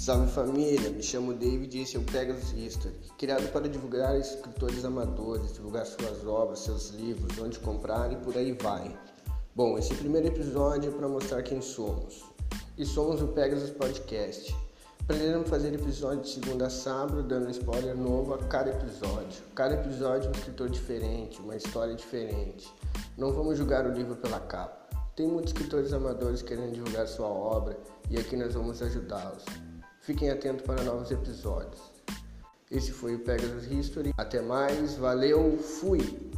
Salve família, me chamo David e esse é o Pegasus History, criado para divulgar escritores amadores, divulgar suas obras, seus livros, onde comprar e por aí vai. Bom, esse primeiro episódio é para mostrar quem somos. E somos o Pegasus Podcast. Pretendemos fazer episódio de segunda a sábado, dando spoiler novo a cada episódio. Cada episódio é um escritor diferente, uma história diferente. Não vamos julgar o livro pela capa. Tem muitos escritores amadores querendo divulgar sua obra e aqui nós vamos ajudá-los. Fiquem atentos para novos episódios. Esse foi o Pegasus History. Até mais, valeu, fui!